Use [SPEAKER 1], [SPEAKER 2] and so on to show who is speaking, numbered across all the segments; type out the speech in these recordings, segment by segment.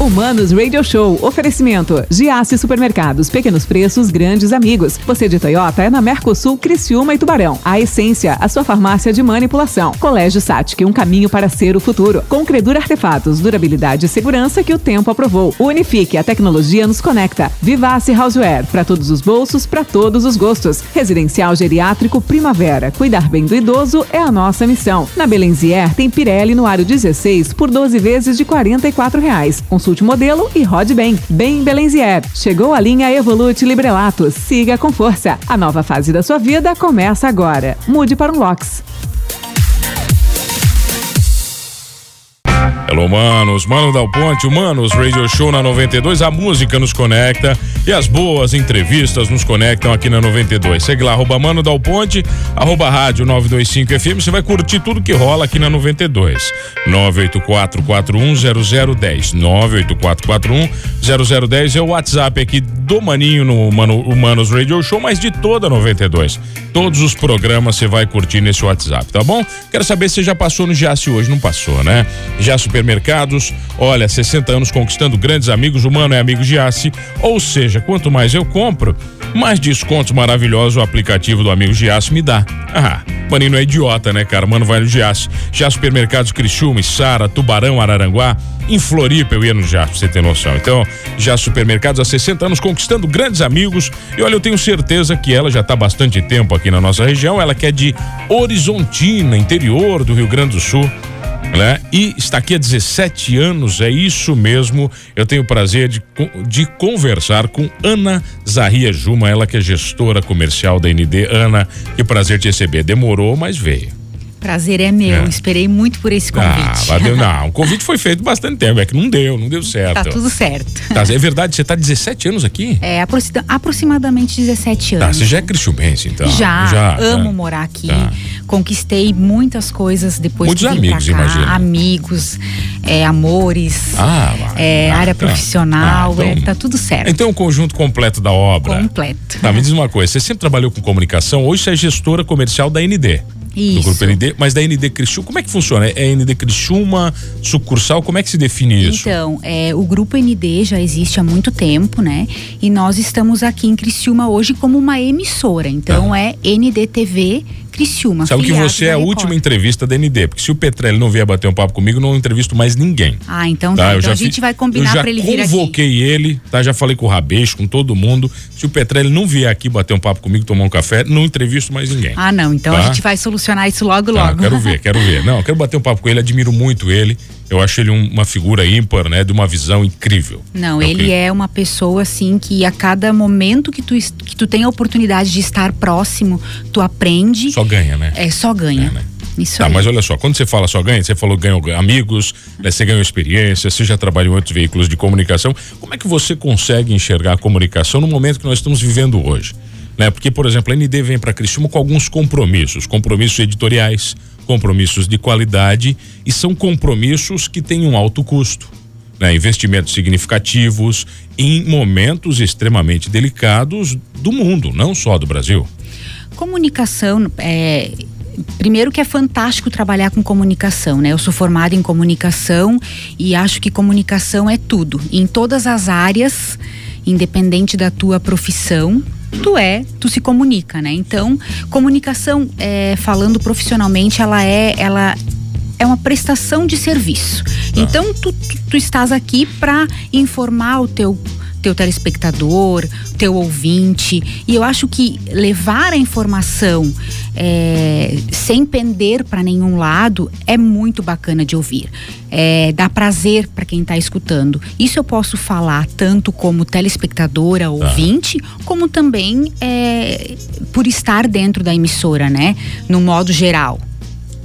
[SPEAKER 1] Humanos Radio Show. Oferecimento. Giasse Supermercados. Pequenos preços, grandes amigos. Você de Toyota é na Mercosul, Criciúma e Tubarão. A Essência, a sua farmácia de manipulação. Colégio Satic, um caminho para ser o futuro. Com Credur Artefatos, durabilidade e segurança que o tempo aprovou. Unifique, a tecnologia nos conecta. Vivace Houseware, para todos os bolsos, para todos os gostos. Residencial Geriátrico Primavera. Cuidar bem do idoso é a nossa missão. Na Belenzier tem Pirelli no aro 16 por 12 vezes de 44 reais. Consulte modelo e rode bem. Bem Belenzier. Chegou a linha Evolute Librelato. Siga com força. A nova fase da sua vida começa agora. Mude para um LOX.
[SPEAKER 2] Hello, manos. Mano Dal Ponte, o Manos Radio Show na 92. A música nos conecta e as boas entrevistas nos conectam aqui na 92. Segue lá, arroba Mano Dal Ponte, arroba rádio 925 FM. Você vai curtir tudo que rola aqui na 92. 984-410010. 984-410010 é o WhatsApp aqui do Maninho no Mano, o Manos Radio Show, mas de toda a 92. Todos os programas você vai curtir nesse WhatsApp, tá bom? Quero saber se você já passou no Jace hoje. Não passou, né? Já Supermercados, olha, 60 anos conquistando grandes amigos, o Mano é amigo Giasse, ou seja, quanto mais eu compro, mais descontos maravilhosos o aplicativo do amigo Giasse me dá. Ah, Maninho é idiota, né, cara? Mano, vai no Giasse. Já Supermercados Criciúma, Sara, Tubarão, Araranguá, em Floripa eu ia no Giasse, pra você ter noção. Então, já Supermercados há 60 anos conquistando grandes amigos e olha, eu tenho certeza que ela já há bastante tempo aqui na nossa região, ela que é de Horizontina, interior do Rio Grande do Sul né? E está aqui há 17 anos, é isso mesmo. Eu tenho o prazer de, de conversar com Ana Zarria Juma, ela que é gestora comercial da ND. Ana, que prazer te receber. Demorou, mas veio.
[SPEAKER 3] Prazer é meu, é. esperei muito por esse convite.
[SPEAKER 2] Ah, não, o convite foi feito bastante tempo, é que não deu, não deu certo.
[SPEAKER 3] Tá tudo certo.
[SPEAKER 2] Tá, é verdade, você tá 17 anos aqui?
[SPEAKER 3] É, aproximadamente 17 anos.
[SPEAKER 2] Tá, você já é cristiumense, então?
[SPEAKER 3] Já, já amo tá. morar aqui, tá. Conquistei muitas coisas depois
[SPEAKER 2] Muitos
[SPEAKER 3] que vim
[SPEAKER 2] amigos,
[SPEAKER 3] pra cá,
[SPEAKER 2] imagina.
[SPEAKER 3] amigos, é, amores,
[SPEAKER 2] ah,
[SPEAKER 3] é,
[SPEAKER 2] ah,
[SPEAKER 3] área
[SPEAKER 2] tá.
[SPEAKER 3] profissional,
[SPEAKER 2] Ah, então-
[SPEAKER 3] é, tá tudo certo.
[SPEAKER 2] Então o conjunto completo da obra.
[SPEAKER 3] Completo.
[SPEAKER 2] Tá, me diz uma coisa, você sempre trabalhou com comunicação, hoje você é gestora comercial da ND. Do
[SPEAKER 3] Isso.
[SPEAKER 2] grupo ND, mas da ND Criciúma, como é que funciona? É ND Criciúma, sucursal, como é que se define isso?
[SPEAKER 3] Então, é, o grupo ND já existe há muito tempo, né? E nós estamos aqui em Criciúma hoje como uma emissora. Então é NDTV Criciúma.
[SPEAKER 2] Sabe que você é a
[SPEAKER 3] Record.
[SPEAKER 2] última entrevista da ND, porque se o Petrelli não vier bater um papo comigo, não entrevisto mais ninguém.
[SPEAKER 3] Ah, então
[SPEAKER 2] Tá,
[SPEAKER 3] tá.
[SPEAKER 2] eu
[SPEAKER 3] Então a gente
[SPEAKER 2] fi-
[SPEAKER 3] vai combinar
[SPEAKER 2] eu
[SPEAKER 3] para ele vir aqui.
[SPEAKER 2] convoquei ele, tá? Já falei com o Rabeixo, com todo mundo. Se o Petrelli não vier aqui bater um papo comigo, tomar um café, não entrevisto mais ninguém.
[SPEAKER 3] Ah, não. Então
[SPEAKER 2] Tá.
[SPEAKER 3] a gente vai solucionar isso logo,
[SPEAKER 2] Tá,
[SPEAKER 3] logo.
[SPEAKER 2] quero ver, quero ver. Não, eu quero bater um papo com ele, admiro muito ele. Eu acho ele um- uma figura ímpar, né? De uma visão incrível.
[SPEAKER 3] Não,
[SPEAKER 2] É
[SPEAKER 3] ele
[SPEAKER 2] que-
[SPEAKER 3] é uma pessoa assim que a cada momento que tu, que tu tem a oportunidade de estar próximo, tu aprende.
[SPEAKER 2] Só ganha, né?
[SPEAKER 3] É, só ganha.
[SPEAKER 2] É, né?
[SPEAKER 3] Isso
[SPEAKER 2] Tá,
[SPEAKER 3] aí.
[SPEAKER 2] mas olha só, quando você fala só ganha, você falou ganhou amigos, né, você ganhou experiência, você já trabalhou em outros veículos de comunicação. Como é que você consegue enxergar a comunicação no momento que nós estamos vivendo hoje? Né? Porque, por exemplo, a ND vem para Criciúma com alguns compromissos, compromissos editoriais, compromissos de qualidade e são compromissos que têm um alto custo. Né, investimentos significativos em momentos extremamente delicados do mundo, não só do Brasil.
[SPEAKER 3] Comunicação, é, primeiro que é fantástico trabalhar com comunicação, né? Eu sou formada em comunicação e acho que comunicação é tudo. Em todas as áreas, independente da tua profissão, tu é, tu se comunica, né? Então, comunicação, é, falando profissionalmente, ela é, ela é uma prestação de serviço. Então, tu, tu, tu estás aqui para informar o teu teu telespectador, teu ouvinte. E eu acho que levar a informação é, sem pender para nenhum lado é muito bacana de ouvir. É, dá prazer para quem está escutando. Isso eu posso falar tanto como telespectadora, ouvinte, como também é, por estar dentro da emissora, né? No modo geral.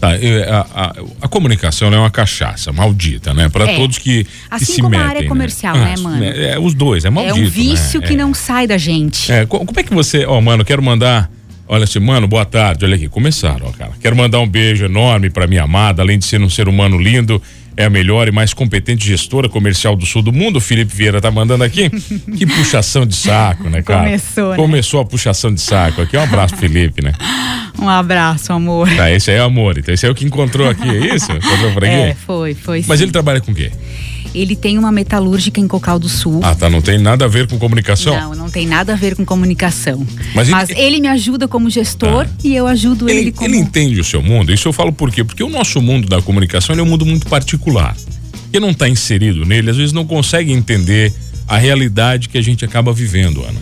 [SPEAKER 2] Tá, é, a, a- a comunicação é uma cachaça maldita, né? Para
[SPEAKER 3] É.
[SPEAKER 2] todos que, que
[SPEAKER 3] Assim
[SPEAKER 2] se
[SPEAKER 3] como a
[SPEAKER 2] metem.
[SPEAKER 3] área
[SPEAKER 2] né?
[SPEAKER 3] comercial, né, mano?
[SPEAKER 2] É, os dois, é maldito.
[SPEAKER 3] é um vício
[SPEAKER 2] né?
[SPEAKER 3] que
[SPEAKER 2] É.
[SPEAKER 3] não sai da gente.
[SPEAKER 2] É, co- como é que você. Ó, mano, quero mandar. Olha assim, mano, boa tarde. Olha aqui, começaram, ó, cara. Quero mandar um beijo enorme pra minha amada, além de ser um ser humano lindo, é a melhor e mais competente gestora comercial do sul do mundo. O Felipe Vieira tá mandando aqui. que puxação de saco, né, cara?
[SPEAKER 3] Começou, né?
[SPEAKER 2] Começou a puxação de saco aqui. Um abraço, Felipe, né?
[SPEAKER 3] Um abraço, amor.
[SPEAKER 2] Tá, esse aí é o amor. Então, esse é o que encontrou aqui, é isso? Encontrou por aqui?
[SPEAKER 3] É, foi, foi.
[SPEAKER 2] Mas
[SPEAKER 3] sim.
[SPEAKER 2] ele trabalha com o quê?
[SPEAKER 3] ele tem uma metalúrgica em Cocal do Sul.
[SPEAKER 2] Ah, tá. Não tem nada a ver com comunicação?
[SPEAKER 3] Não, não tem nada a ver com comunicação.
[SPEAKER 2] Mas
[SPEAKER 3] Mas,
[SPEAKER 2] ele-
[SPEAKER 3] ele, me ajuda como gestor
[SPEAKER 2] Ah.
[SPEAKER 3] e eu ajudo ele,
[SPEAKER 2] Ele,
[SPEAKER 3] como.
[SPEAKER 2] ele entende o seu mundo? Isso eu falo por quê? Porque o nosso mundo da comunicação é um mundo muito particular. Quem não está inserido nele, às vezes não consegue entender a realidade que a gente acaba vivendo, Ana.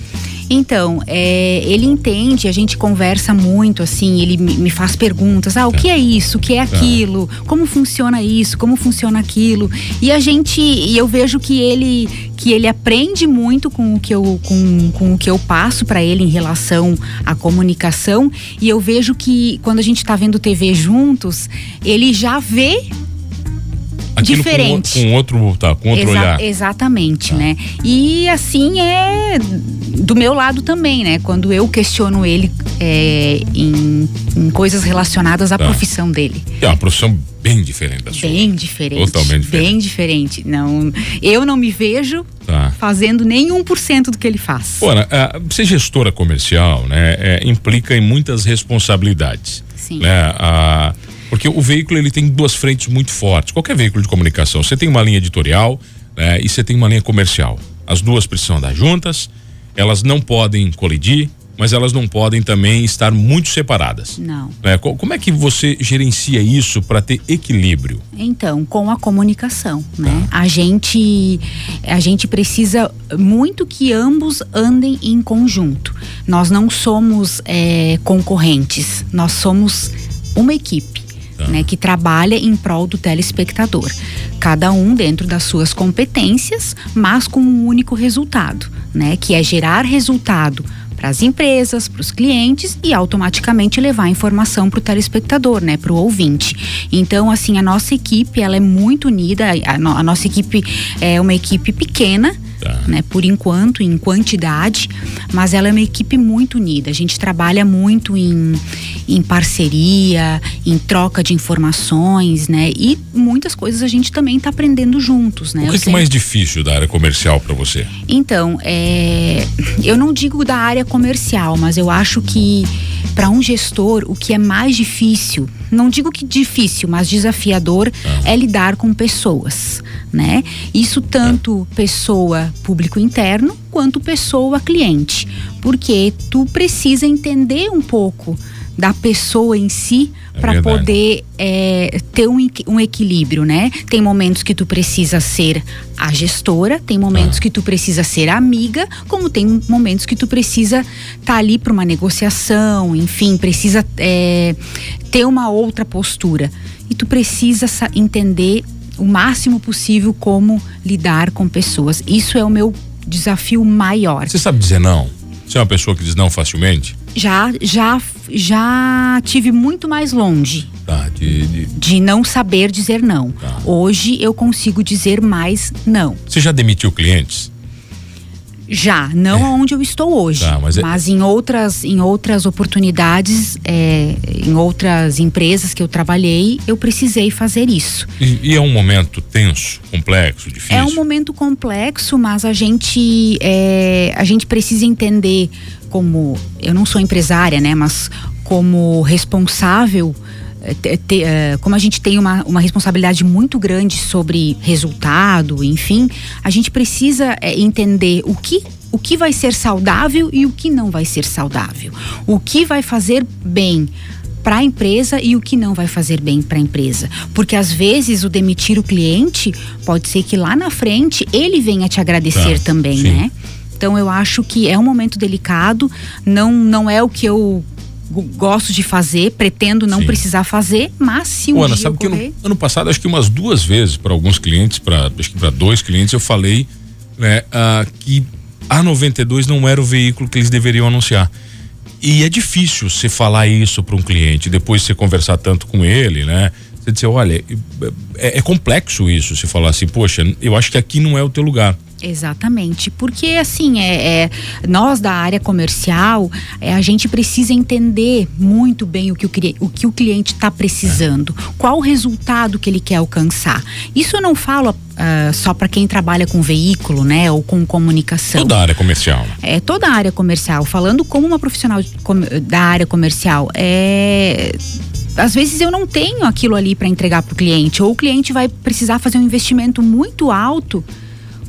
[SPEAKER 3] Então, é, ele entende, a gente conversa muito, assim, ele me, me faz perguntas, ah, o que é isso, o que é aquilo, como funciona isso, como funciona aquilo. E a gente, e eu vejo que ele que ele aprende muito com o que eu, com, com o que eu passo para ele em relação à comunicação. E eu vejo que quando a gente está vendo TV juntos, ele já vê
[SPEAKER 2] Aquilo
[SPEAKER 3] Diferente.
[SPEAKER 2] Com, com outro, tá, com outro
[SPEAKER 3] Exa-
[SPEAKER 2] olhar.
[SPEAKER 3] Exatamente, né? E assim é do meu lado também, né? Quando eu questiono ele é, em, em coisas relacionadas à
[SPEAKER 2] Tá.
[SPEAKER 3] profissão dele.
[SPEAKER 2] É uma profissão bem diferente da sua.
[SPEAKER 3] Bem diferente.
[SPEAKER 2] Totalmente diferente.
[SPEAKER 3] Bem diferente. Não, eu não me vejo
[SPEAKER 2] Tá.
[SPEAKER 3] fazendo nem 1% do que ele faz.
[SPEAKER 2] Pô, Ana, ah, ser gestora comercial, né, é, implica em muitas responsabilidades.
[SPEAKER 3] Sim.
[SPEAKER 2] Né? Ah, porque o veículo ele tem duas frentes muito fortes. Qualquer veículo de comunicação, você tem uma linha editorial né, e você tem uma linha comercial. As duas precisam andar juntas, elas não podem colidir, mas elas não podem também estar muito separadas.
[SPEAKER 3] Não.
[SPEAKER 2] né? Co- Como é que você gerencia isso para ter equilíbrio?
[SPEAKER 3] Então, com a comunicação, né?
[SPEAKER 2] Tá.
[SPEAKER 3] A gente a gente precisa muito que ambos andem em conjunto. Nós não somos é, concorrentes, nós somos uma equipe.
[SPEAKER 2] Tá.
[SPEAKER 3] Né, que trabalha em prol do telespectador. Cada um dentro das suas competências, mas com um único resultado, né, que é gerar resultado para as empresas, para os clientes e automaticamente levar a informação para o telespectador, né, para o ouvinte. Então, assim, a nossa equipe ela é muito unida. A, no- a nossa equipe é uma equipe pequena.
[SPEAKER 2] Tá.
[SPEAKER 3] Né, por enquanto, em quantidade, mas ela é uma equipe muito unida. A gente trabalha muito em, em parceria, em troca de informações, né? E muitas coisas a gente também está aprendendo juntos, né?
[SPEAKER 2] O que, que é
[SPEAKER 3] sempre-
[SPEAKER 2] mais difícil da área comercial para você?
[SPEAKER 3] então, é, eu não digo da área comercial, mas eu acho que para um gestor o que é mais difícil, não digo que difícil, mas desafiador é lidar com pessoas, né? Isso tanto pessoa público interno quanto pessoa cliente, porque tu precisa entender um pouco da pessoa em si
[SPEAKER 2] É
[SPEAKER 3] para poder é, ter um, um equilíbrio, né? Tem momentos que tu precisa ser a gestora, tem momentos
[SPEAKER 2] Ah.
[SPEAKER 3] que tu precisa ser amiga, como tem momentos que tu precisa estar ali para uma negociação, enfim, precisa é, ter uma outra postura. E tu precisa sa- entender o máximo possível como lidar com pessoas. Isso é o meu desafio maior.
[SPEAKER 2] Você sabe dizer não? Você é uma pessoa que diz não facilmente?
[SPEAKER 3] Já, já, já tive muito mais longe
[SPEAKER 2] Tá, de- de,
[SPEAKER 3] de não saber dizer não.
[SPEAKER 2] Tá.
[SPEAKER 3] Hoje eu consigo dizer mais não.
[SPEAKER 2] Você já demitiu clientes?
[SPEAKER 3] Já, não aonde eu estou hoje,
[SPEAKER 2] É. Tá, mas é-
[SPEAKER 3] em outras, em outras oportunidades, é, em outras empresas que eu trabalhei, eu precisei fazer isso.
[SPEAKER 2] E, e é um momento tenso, complexo, difícil?
[SPEAKER 3] É um momento complexo, mas a gente é, a gente precisa entender como eu não sou empresária, né? Mas como responsável te- te- é, como a gente tem uma, uma responsabilidade muito grande sobre resultado, enfim, a gente precisa é, entender o que o que vai ser saudável e o que não vai ser saudável. O que vai fazer bem para a empresa e o que não vai fazer bem para a empresa. Porque às vezes o demitir o cliente pode ser que lá na frente ele venha te agradecer
[SPEAKER 2] Tá,
[SPEAKER 3] também,
[SPEAKER 2] sim.
[SPEAKER 3] né? Então eu acho que é um momento delicado, não não é o que eu go- gosto de fazer, pretendo não
[SPEAKER 2] Sim.
[SPEAKER 3] precisar fazer, mas se um
[SPEAKER 2] Ô, Ana, sabe que
[SPEAKER 3] ocorrer,
[SPEAKER 2] no, ano passado, acho que umas duas vezes, para alguns clientes, para acho que para dois clientes, eu falei né, ah, que a 92 não era o veículo que eles deveriam anunciar. E é difícil você falar isso para um cliente, depois você conversar tanto com ele, né? Você dizer, olha, é, é complexo isso, você falar assim, poxa, eu acho que aqui não é o teu lugar.
[SPEAKER 3] Exatamente, porque assim é, é, nós da área comercial é, a gente precisa entender muito bem o que o, o que o cliente está precisando, qual o resultado que ele quer alcançar. Isso eu não falo ah, só para quem trabalha com veículo, né, ou com comunicação.
[SPEAKER 2] Toda a área comercial.
[SPEAKER 3] É toda a área comercial, falando como uma profissional da área comercial, é às vezes eu não tenho aquilo ali para entregar para o cliente, ou o cliente vai precisar fazer um investimento muito alto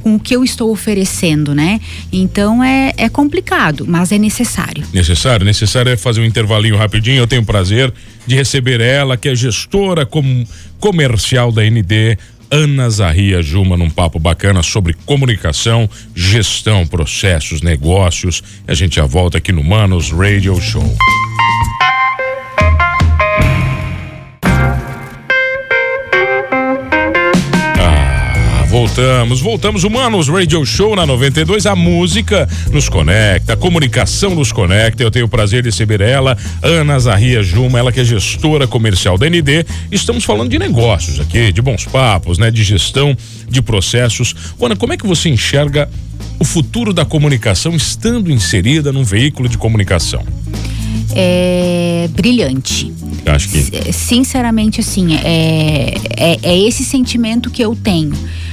[SPEAKER 3] com o que eu estou oferecendo, né? Então é, é complicado, mas é necessário.
[SPEAKER 2] Necessário? Necessário é fazer um intervalinho rapidinho. Eu tenho o prazer de receber ela, que é gestora com, comercial da ND, Ana Zarria Juma num papo bacana sobre comunicação, gestão, processos, negócios. A gente já volta aqui no Manos Radio Show. Voltamos, voltamos. Humanos Radio Show na 92. A música nos conecta, a comunicação nos conecta. Eu tenho o prazer de receber ela, Ana Zarria Juma, ela que é gestora comercial da ND. Estamos falando de negócios aqui, de bons papos, né? De gestão de processos. Ana, como é que você enxerga o futuro da comunicação estando inserida num veículo de comunicação?
[SPEAKER 3] É brilhante.
[SPEAKER 2] Acho que.
[SPEAKER 3] Sinceramente, assim, é, é, é esse sentimento que eu tenho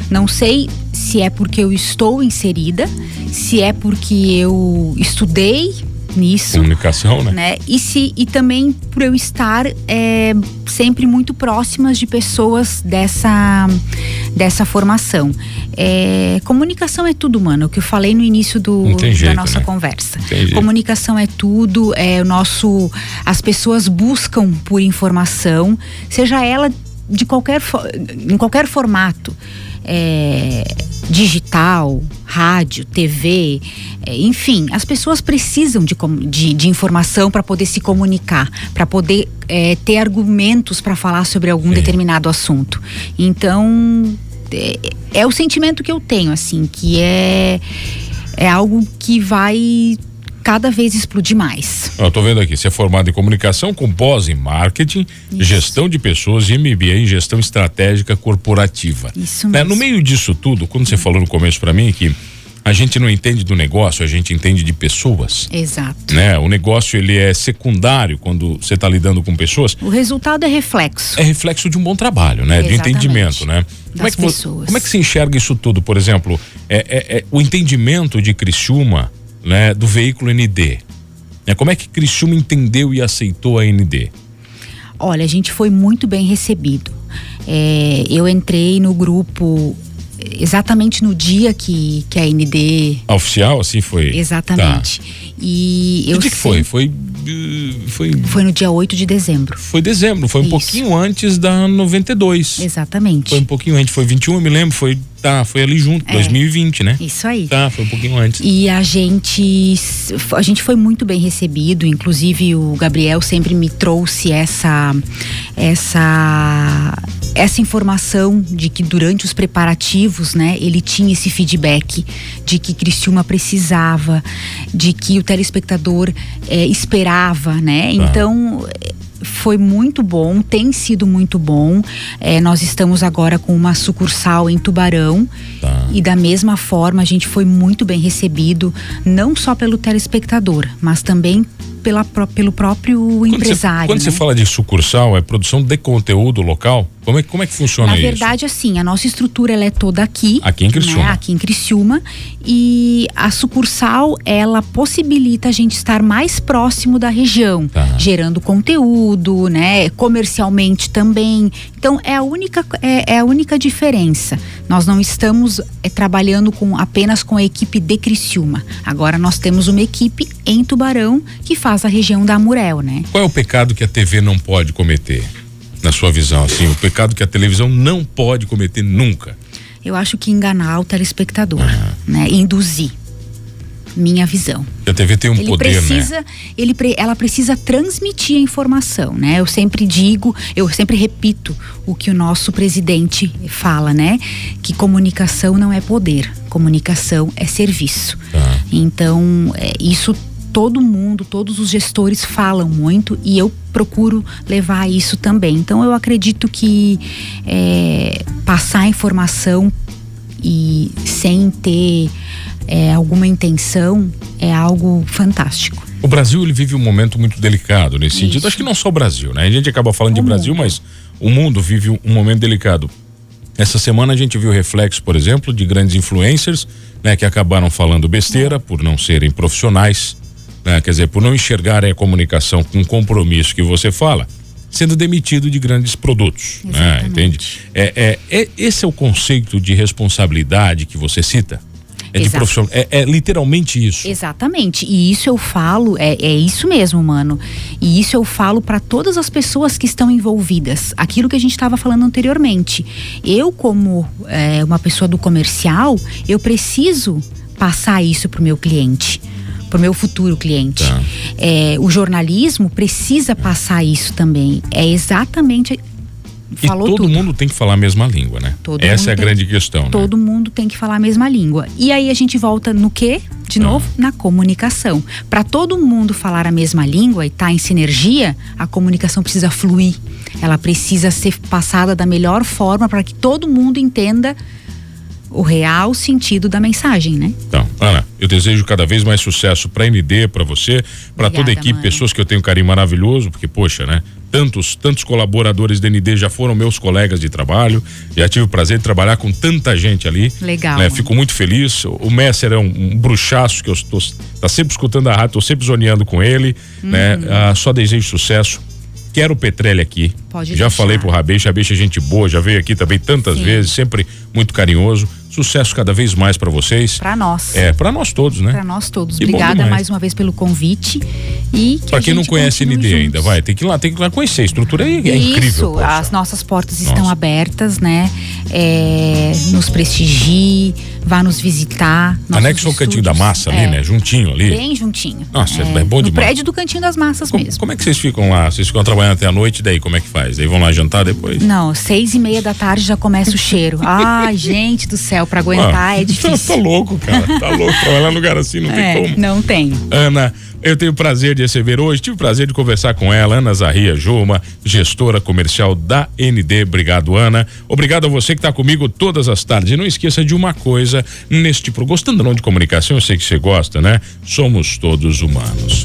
[SPEAKER 3] não sei se é porque eu estou inserida, se é porque eu estudei nisso.
[SPEAKER 2] Comunicação, né?
[SPEAKER 3] né? E, se, e também por eu estar é, sempre muito próximas de pessoas dessa, dessa formação. É, comunicação é tudo, mano. O que eu falei no início do, jeito, da nossa né? conversa. Comunicação é tudo. É o nosso. As pessoas buscam por informação, seja ela de qualquer em qualquer formato é, digital, rádio, TV, é, enfim, as pessoas precisam de, de, de informação para poder se comunicar, para poder é, ter argumentos para falar sobre algum determinado assunto. Então, é, é o sentimento que eu tenho, assim, que é, é algo que vai cada vez explodir mais.
[SPEAKER 2] Eu tô vendo aqui, você é formado em comunicação com pós em marketing, Isso. gestão de pessoas e MBA em gestão estratégica corporativa.
[SPEAKER 3] Isso mesmo.
[SPEAKER 2] Né? No meio disso tudo, quando você falou no começo para mim que a gente não entende do negócio, a gente entende de pessoas.
[SPEAKER 3] Exato.
[SPEAKER 2] Né? O negócio ele é secundário quando você está lidando com pessoas.
[SPEAKER 3] O resultado é reflexo.
[SPEAKER 2] É reflexo de um bom trabalho, né?
[SPEAKER 3] Exatamente.
[SPEAKER 2] De entendimento, né? Como é, que, pessoas. como é que se enxerga isso tudo? Por exemplo, é, é, é o entendimento de Criciúma né, do veículo ND. É, como é que Criciúma entendeu e aceitou a ND?
[SPEAKER 3] Olha, a gente foi muito bem recebido. É, eu entrei no grupo exatamente no dia que, que a ND.
[SPEAKER 2] A oficial, assim foi?
[SPEAKER 3] Exatamente. Tá. E eu.
[SPEAKER 2] Que dia que foi? Foi,
[SPEAKER 3] foi? Foi no dia 8 de dezembro.
[SPEAKER 2] Foi dezembro, foi um Isso. pouquinho antes da 92.
[SPEAKER 3] Exatamente.
[SPEAKER 2] Foi um pouquinho antes, foi 21, eu me lembro, foi Tá, foi ali junto, é, 2020, né?
[SPEAKER 3] Isso aí.
[SPEAKER 2] Tá, foi um pouquinho antes.
[SPEAKER 3] E a gente a gente foi muito bem recebido, inclusive o Gabriel sempre me trouxe essa essa essa informação de que durante os preparativos, né, ele tinha esse feedback de que Criciúma precisava, de que o telespectador é, esperava, né? Tá. Então foi muito bom, tem sido muito bom. É, nós estamos agora com uma sucursal em Tubarão tá. e da mesma forma a gente foi muito bem recebido, não só pelo telespectador, mas também pela, pelo próprio quando empresário.
[SPEAKER 2] Você, quando
[SPEAKER 3] né?
[SPEAKER 2] você fala de sucursal, é produção de conteúdo local? Como é, como é que funciona
[SPEAKER 3] isso?
[SPEAKER 2] Na
[SPEAKER 3] verdade, assim, a nossa estrutura ela é toda aqui.
[SPEAKER 2] Aqui em Criciúma. Né?
[SPEAKER 3] Aqui em Criciúma. E a sucursal, ela possibilita a gente estar mais próximo da região, tá. gerando conteúdo, né? Comercialmente também. Então, é a única, é, é a única diferença. Nós não estamos é, trabalhando com apenas com a equipe de Criciúma. Agora nós temos uma equipe em Tubarão que faz a região da Amurel, né?
[SPEAKER 2] Qual é o pecado que a TV não pode cometer? Na sua visão, assim, o pecado que a televisão não pode cometer nunca?
[SPEAKER 3] Eu acho que enganar o telespectador, né? Induzir. Minha visão.
[SPEAKER 2] A TV tem um
[SPEAKER 3] ele
[SPEAKER 2] poder,
[SPEAKER 3] né? precisa,
[SPEAKER 2] né?
[SPEAKER 3] Ele, ela precisa transmitir a informação, né? Eu sempre digo, eu sempre repito o que o nosso presidente fala, né? Que comunicação não é poder, comunicação é serviço. Ah. Então, é, isso todo mundo, todos os gestores falam muito e eu procuro levar isso também. Então eu acredito que é, passar informação e sem ter é, alguma intenção é algo fantástico.
[SPEAKER 2] O Brasil ele vive um momento muito delicado nesse Isso. sentido. Acho que não só o Brasil, né? A gente acaba falando o de Brasil, mundo. mas o mundo vive um momento delicado. Essa semana a gente viu reflexo, por exemplo, de grandes influencers, né, que acabaram falando besteira por não serem profissionais, né? Quer dizer, por não enxergarem a comunicação com o compromisso que você fala, sendo demitido de grandes produtos, né? Entende? É, é, é, esse é o conceito de responsabilidade que você cita? É de profissional. É, é, literalmente isso.
[SPEAKER 3] Exatamente. E isso eu falo, é, é isso mesmo, mano. E isso eu falo para todas as pessoas que estão envolvidas. Aquilo que a gente estava falando anteriormente. Eu, como é, uma pessoa do comercial, eu preciso passar isso pro meu cliente para o meu futuro cliente. Tá. É, o jornalismo precisa passar isso também. É exatamente
[SPEAKER 2] Falou e todo tudo. mundo tem que falar a mesma língua, né? Todo Essa é a tem, grande questão. Né?
[SPEAKER 3] Todo né? mundo tem que falar a mesma língua. E aí a gente volta no quê? De ah. novo, na comunicação. Para todo mundo falar a mesma língua e estar tá em sinergia, a comunicação precisa fluir. Ela precisa ser passada da melhor forma para que todo mundo entenda o real sentido da mensagem, né?
[SPEAKER 2] Então, Ana, eu desejo cada vez mais sucesso para a ND, para você, para toda a equipe, mano. pessoas que eu tenho um carinho maravilhoso, porque poxa, né? Tantos, tantos colaboradores da ND já foram meus colegas de trabalho. Já tive o prazer de trabalhar com tanta gente ali.
[SPEAKER 3] Legal.
[SPEAKER 2] Né? Fico muito feliz. O Messer é um, um bruxaço que eu estou tá sempre escutando a rádio, estou sempre zoneando com ele, né? uhum. né? Ah, só desejo sucesso quero o Petrelli aqui. Pode já deixar. falei pro Rabeixa, Rabeixa é gente boa, já veio aqui também tantas Sim. vezes, sempre muito carinhoso. Sucesso cada vez mais para vocês.
[SPEAKER 3] Para nós.
[SPEAKER 2] É, para nós todos, né?
[SPEAKER 3] Para nós todos. E Obrigada mais uma vez pelo convite. E
[SPEAKER 2] para que quem não conhece ND juntos. ainda, vai, tem que ir lá, tem que ir lá conhecer. A estrutura é, é
[SPEAKER 3] Isso,
[SPEAKER 2] incrível. Isso,
[SPEAKER 3] as nossas portas Nossa. estão abertas, né? É, nos prestigie, vá nos visitar.
[SPEAKER 2] Anexo ao Cantinho da Massa ali, é, né? Juntinho ali.
[SPEAKER 3] Bem juntinho.
[SPEAKER 2] Nossa, é, é bom demais. No
[SPEAKER 3] prédio do Cantinho das Massas
[SPEAKER 2] como,
[SPEAKER 3] mesmo.
[SPEAKER 2] Como é que vocês ficam lá? Vocês ficam trabalhando até a noite, daí como é que faz? Daí vão lá jantar depois?
[SPEAKER 3] Não, seis e meia da tarde já começa o cheiro. Ai, gente do céu, para aguentar ah, é difícil.
[SPEAKER 2] Tá, louco, cara. Tá louco. Trabalhar num lugar assim não é, tem como.
[SPEAKER 3] Não tem.
[SPEAKER 2] Ana, eu tenho o prazer de receber hoje, tive o prazer de conversar com ela, Ana Zarria Juma, gestora comercial da ND. Obrigado, Ana. Obrigado a você que está comigo todas as tardes. E não esqueça de uma coisa neste programa. Gostando não de comunicação, eu sei que você gosta, né? Somos todos humanos.